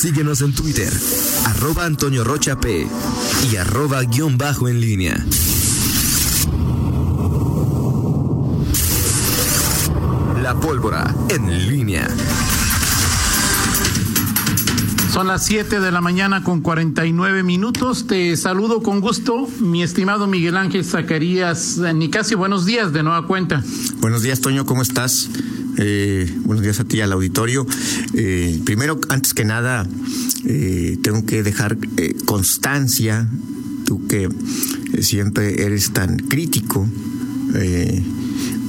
Síguenos en Twitter, arroba Antonio Rocha P y arroba guion bajo en línea. La pólvora en línea. Son las 7 de la mañana con 49 minutos. Te saludo con gusto, mi estimado Miguel Ángel Zacarías Nicasio. Buenos días, de nueva cuenta. Buenos días, Toño, ¿cómo estás? Eh, buenos días a ti, al auditorio. Eh, primero, antes que nada, eh, tengo que dejar constancia, tú que siempre eres tan crítico.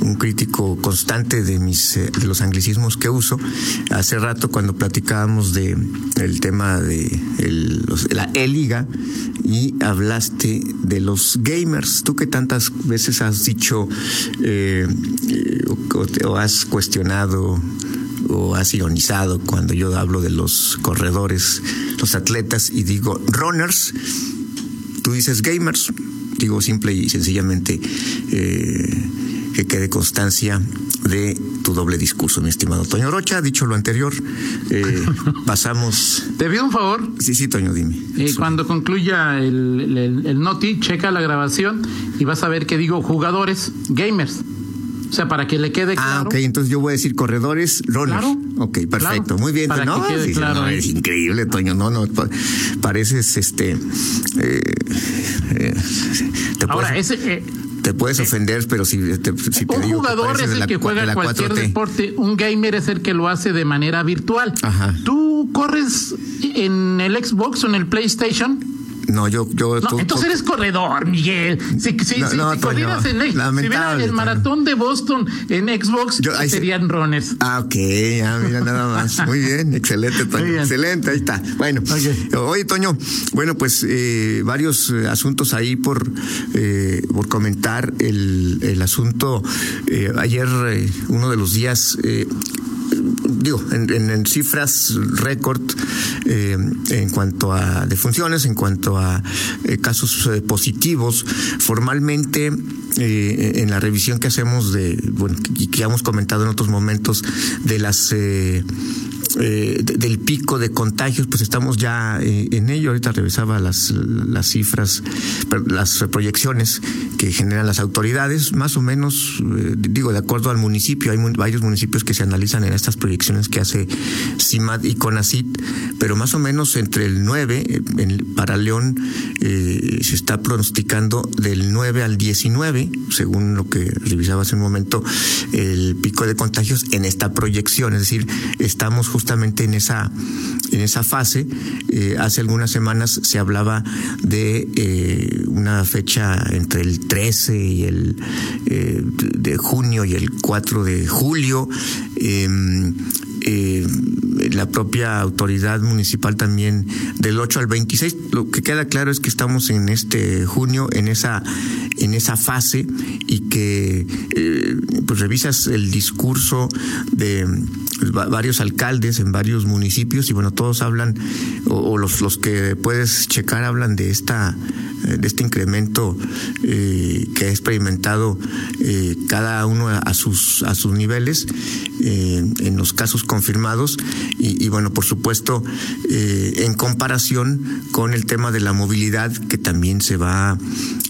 Un crítico constante de mis los anglicismos que uso. Hace rato cuando platicábamos de el tema de la E-Liga y hablaste de los gamers. Tú que tantas veces has dicho eh, o, o has cuestionado o has ironizado cuando yo hablo de los corredores, los atletas y digo runners, tú dices gamers, digo simple y sencillamente eh, que quede constancia de tu doble discurso, mi estimado Toño Rocha. Dicho lo anterior, eh, pasamos. Te pido un favor. Sí, sí, Toño, dime. eh, cuando concluya el, el, el noti, checa la grabación y vas a ver que digo jugadores, gamers. O sea, para que le quede claro. Ah, ok, entonces yo voy a decir corredores, runners. Claro. Ok, perfecto, Claro. muy bien. Para no, que quede sí, claro no, es increíble, Toño. No, no, pa- pareces este. eh, eh, te Ahora, puedes, ese, eh, te puedes ofender, pero si te, si te un digo jugador es el la que juega la cualquier 4T. deporte, un gamer es el que lo hace de manera virtual. Ajá. ¿Tú corres en el Xbox o en el PlayStation? No, yo, yo. No, tú- entonces tú- eres corredor, Miguel. Si, si, No, si- no, si corrieras en si el maratón de Boston en Xbox, Yo- ahí se- serían runners. Ah, ok, ya, mira, nada más. Muy bien, excelente, Toño. Bien. Excelente, ahí está. Bueno, Ok. oye, Toño, bueno, pues eh, varios eh, asuntos ahí por, eh, por comentar. El, el asunto, eh, ayer, eh, uno de los días. Digo, en, cifras récord eh, en cuanto a defunciones, en cuanto a eh, casos eh, positivos, formalmente en la revisión que hacemos de, bueno, y que ya hemos comentado en otros momentos, de las eh, de- del pico de contagios, pues estamos ya eh, en ello. Ahorita revisaba las, las cifras, las proyecciones que generan las autoridades, más o menos, eh, digo, de acuerdo al municipio, hay varios municipios que se analizan en estas proyecciones que hace CIMAD y CONACIT, pero más o menos entre el 9, eh, en- para León se está pronosticando del 9 al 19, según lo que revisaba hace un momento, el pico de contagios en esta proyección, es decir, estamos justamente en esa en esa fase. Eh, hace algunas semanas se hablaba de eh, una fecha entre el 13 y el eh, de junio y el 4 de julio. Eh, la propia autoridad municipal también del 8 al 26. Lo que queda claro es que estamos en este junio, en esa, en esa fase, y que pues revisas el discurso de varios alcaldes en varios municipios, y bueno, todos hablan, o, los, los que puedes checar hablan de esta eh, de este incremento eh, que ha experimentado eh, cada uno a, sus a sus niveles en los casos confirmados. Y, bueno por supuesto en comparación con el tema de la movilidad que también se va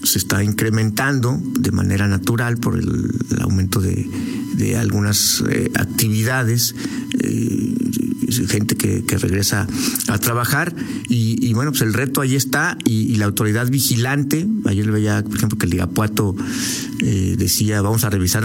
se está incrementando de manera natural por el aumento de, de algunas eh, actividades eh, gente que, que regresa a trabajar. Y, bueno, pues el reto ahí está y, la autoridad vigilante, ayer veía, por ejemplo, que el Irapuato eh, decía, vamos a revisar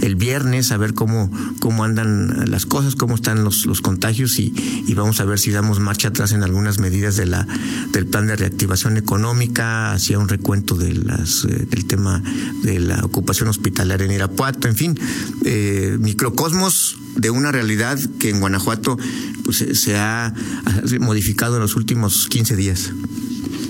el viernes, a ver cómo, cómo andan las cosas, cómo están los, los contagios y, y vamos a ver si damos marcha atrás en algunas medidas de la, del plan de reactivación económica, hacía un recuento de las, eh, del tema de la ocupación hospitalaria en Irapuato, en fin, eh, microcosmos de una realidad que en Guanajuato pues, se- ha modificado en los últimos 15 días.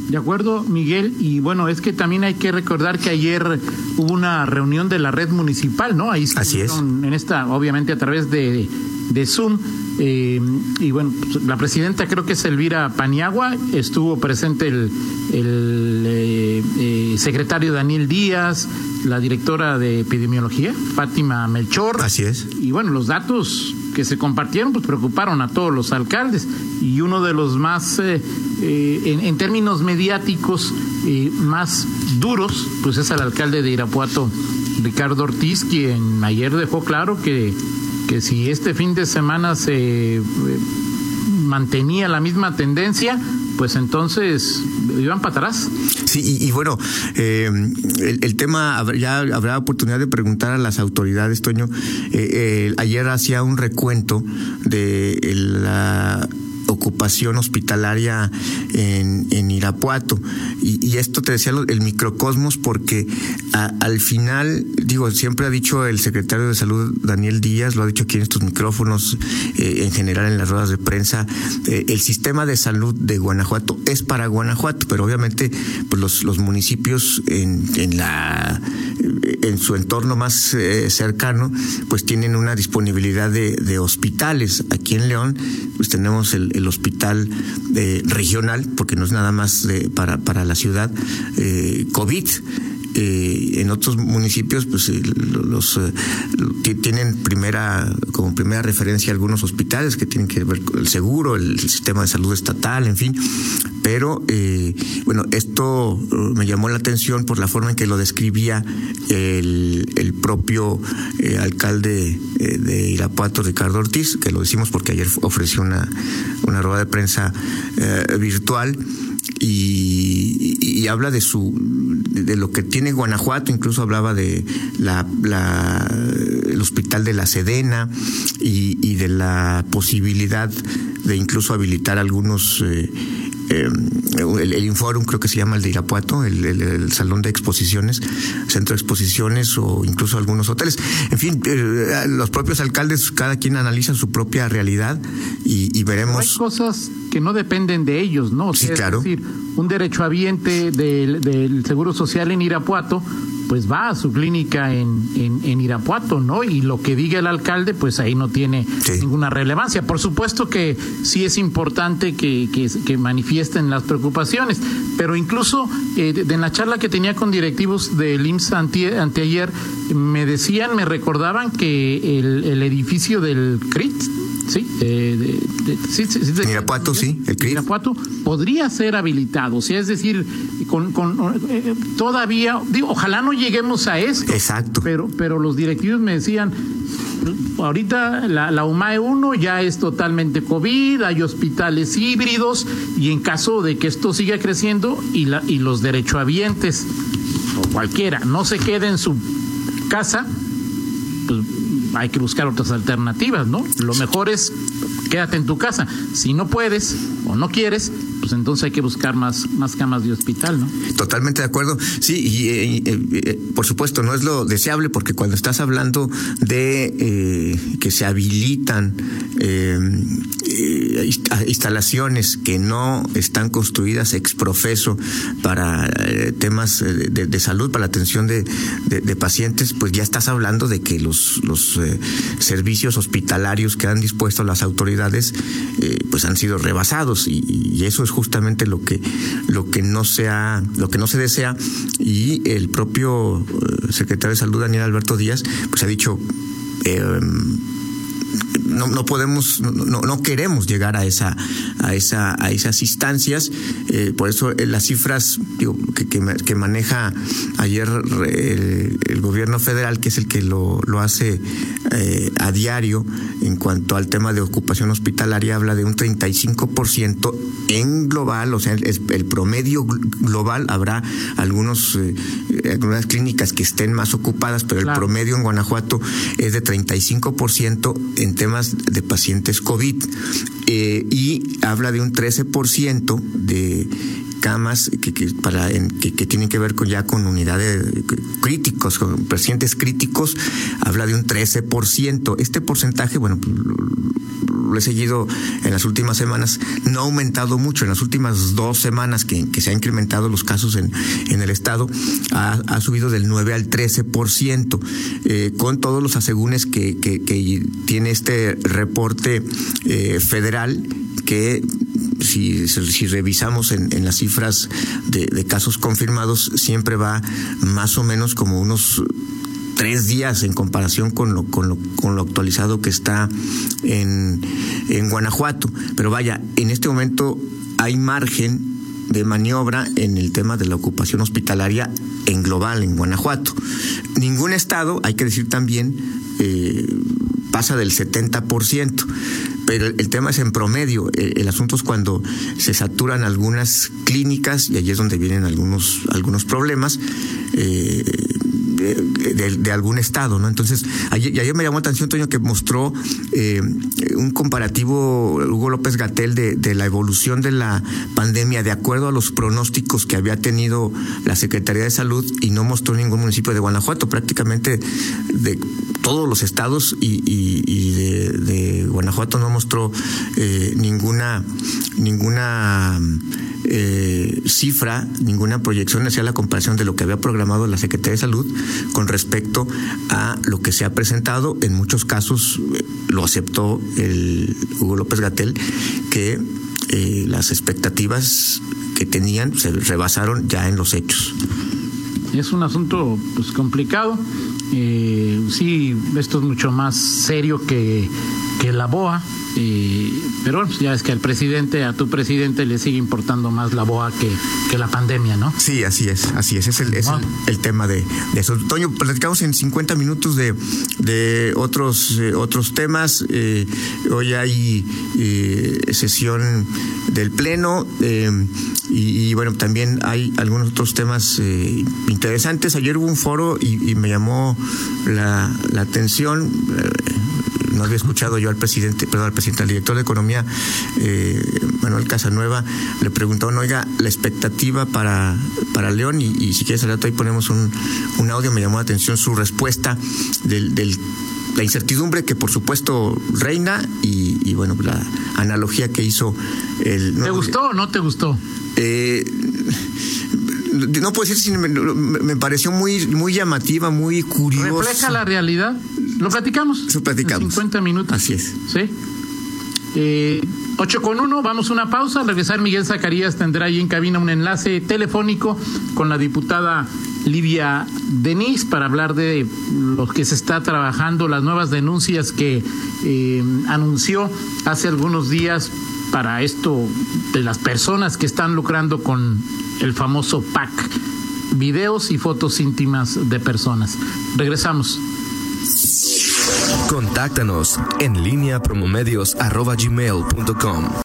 De acuerdo, Miguel. Y bueno, es que también hay que recordar que ayer hubo una reunión de la red municipal, ¿no? Ahí Así es. En esta, obviamente a través de, de Zoom. eh, y bueno, pues, la presidenta creo que es Elvira Paniagua, estuvo presente el, el eh, eh, secretario Daniel Díaz, la directora de epidemiología, Fátima Melchor. Así es. Y bueno, los datos que se compartieron pues preocuparon a todos los alcaldes y uno de los más eh, eh, en, términos mediáticos eh, más duros pues es el alcalde de Irapuato Ricardo Ortiz quien ayer dejó claro que que si este fin de semana se mantenía la misma tendencia pues entonces iban para atrás. Sí, y, bueno, eh, el, tema, ya habrá oportunidad de preguntar a las autoridades, Toño. Eh, ayer hacía un recuento de la ocupación hospitalaria en, en Irapuato. Y, esto te decía el microcosmos porque al final, digo, siempre ha dicho el secretario de Salud Daniel Díaz, lo ha dicho aquí en estos micrófonos, eh, en general en las ruedas de prensa, eh, el sistema de salud de Guanajuato es para Guanajuato, pero obviamente pues los, los municipios en, en la en su entorno más eh, cercano, pues tienen una disponibilidad de, hospitales. Aquí en León, pues tenemos el, el hospital eh, regional, porque no es nada más para, para la ciudad, eh, COVID. Eh, en otros municipios pues eh, los eh, tienen primera como primera referencia algunos hospitales que tienen que ver con el seguro el, sistema de salud estatal en fin. Pero bueno esto me llamó la atención por la forma en que lo describía el, el propio alcalde de Irapuato Ricardo Ortiz que lo decimos porque ayer ofreció una una rueda de prensa virtual y, habla de su de lo que tiene Guanajuato, incluso hablaba de la, el hospital de la Sedena y, y, de la posibilidad de incluso habilitar algunos eh, eh, el, el, Inforum, creo que se llama el de Irapuato, el, salón de exposiciones, centro de exposiciones o incluso algunos hoteles. En fin, eh, los propios alcaldes, cada quien analiza su propia realidad y, veremos. hay cosas que no dependen de ellos, ¿no? sí, claro. Es decir, un derechohabiente del, del Seguro Social en Irapuato pues va a su clínica en, en, Irapuato, ¿no? Y lo que diga el alcalde, pues ahí no tiene ninguna relevancia. Por supuesto que sí es importante que, que, manifiesten las preocupaciones, pero incluso eh, en la charla que tenía con directivos del IMSS anteayer, me decían, me recordaban que el, el edificio del CRIT, Sí, eh, de, sí, sí, Irapuato, sí, el Irapuato podría ser habilitado, o sea, es decir, con, con eh, todavía, digo, ojalá no lleguemos a esto. Exacto. Pero, pero los directivos me decían, ahorita la, la UMAE 1 ya es totalmente COVID, hay hospitales híbridos y en caso de que esto siga creciendo y, la, y los derechohabientes o cualquiera no se quede en su casa, pues hay que buscar otras alternativas, ¿no? Lo mejor es quédate en tu casa. Si no puedes o no quieres, pues entonces hay que buscar más, más camas de hospital, ¿no? Totalmente de acuerdo. Sí, y eh, eh, eh, por supuesto no es lo deseable porque cuando estás hablando de que se habilitan instalaciones que no están construidas ex profeso para temas de, salud, para la atención de, pacientes, pues ya estás hablando de que los, servicios hospitalarios que han dispuesto las autoridades pues han sido rebasados. Y, eso es justamente lo que lo que no se lo que no se desea. Y el propio eh, secretario de salud Daniel Alberto Díaz pues ha dicho eh, no, no podemos, no, no, queremos llegar a esa, a esa, a esas instancias. Eh, por eso eh, las cifras digo, que, que, maneja ayer el, gobierno federal, que es el que lo, lo hace eh, a diario en cuanto al tema de ocupación hospitalaria, habla de un 35% en global, o sea, el, el promedio global habrá algunos, algunas clínicas que estén más ocupadas, pero el promedio en Guanajuato es de 35% en temas de pacientes COVID eh, y habla de un 13% de camas que, que para que, que, tienen que ver con ya con unidades críticos, con pacientes críticos, habla de un 13%. Este porcentaje, bueno, lo he seguido en las últimas semanas, no ha aumentado mucho. En las últimas dos semanas que, se han incrementado los casos en, en el estado, ha, subido del 9 al 13%, eh, con todos los asegúnes que, que, tiene este reporte eh, federal que si, revisamos en, las cifras de, de casos confirmados, siempre va más o menos como unos tres días en comparación con lo, con lo, con lo actualizado que está en, en Guanajuato. Pero vaya, en este momento hay margen de maniobra en el tema de la ocupación hospitalaria en global en Guanajuato. Ningún estado, hay que decir también, eh, pasa del 70%, el, tema es en promedio. El, asunto es cuando se saturan algunas clínicas y allí es donde vienen algunos, algunos problemas. Eh, de, algún estado, ¿no? Entonces, ayer, me llamó la atención, Toño, que mostró eh, un comparativo, Hugo López Gatel, de, la evolución de la pandemia de acuerdo a los pronósticos que había tenido la Secretaría de Salud y no mostró ningún municipio de Guanajuato, prácticamente de todos los estados y, y, de, Guanajuato no mostró eh, ninguna ninguna eh, cifra, ninguna proyección hacia la comparación de lo que había programado la Secretaría de Salud con respecto a lo que se ha presentado. En muchos casos eh, lo aceptó el Hugo López Gatel, que eh, las expectativas que tenían se rebasaron ya en los hechos. Es un asunto pues, complicado. Eh, sí, esto es mucho más serio que, que la BOA pero bueno, ya es que al presidente, a tu presidente le sigue importando más la boa que, que la pandemia, ¿no? Sí, así es, así es. Es el, es el, tema de, de, eso. Toño, platicamos en 50 minutos de, de otros, eh, otros temas. Eh, hoy hay eh, sesión del Pleno y, bueno, también hay algunos otros temas interesantes. Ayer hubo un foro y, y me llamó la, la atención no había escuchado yo al presidente, perdón, al presidente, al director de Economía, eh, Manuel Casanueva, le preguntó, oiga, la expectativa para, para León, y, si quieres al rato ahí ponemos un, un audio, me llamó la atención su respuesta del, del la incertidumbre que por supuesto reina y, bueno, la analogía que hizo el... ¿Te gustó o no te gustó? Eh, no puedo decir si me, me, pareció muy, muy llamativa, muy curiosa. ¿Refleja la realidad? ¿Lo platicamos? Lo platicamos. 50 minutos. Así es. Sí. Eh, 8 con 1, vamos a una pausa. Al regresar, Miguel Zacarías tendrá ahí en cabina un enlace telefónico con la diputada Livia Denis para hablar de lo que se está trabajando, las nuevas denuncias que eh, anunció hace algunos días para esto de las personas que están lucrando con el famoso PAC, videos y fotos íntimas de personas. Regresamos. Contáctanos en línea promomedios.com.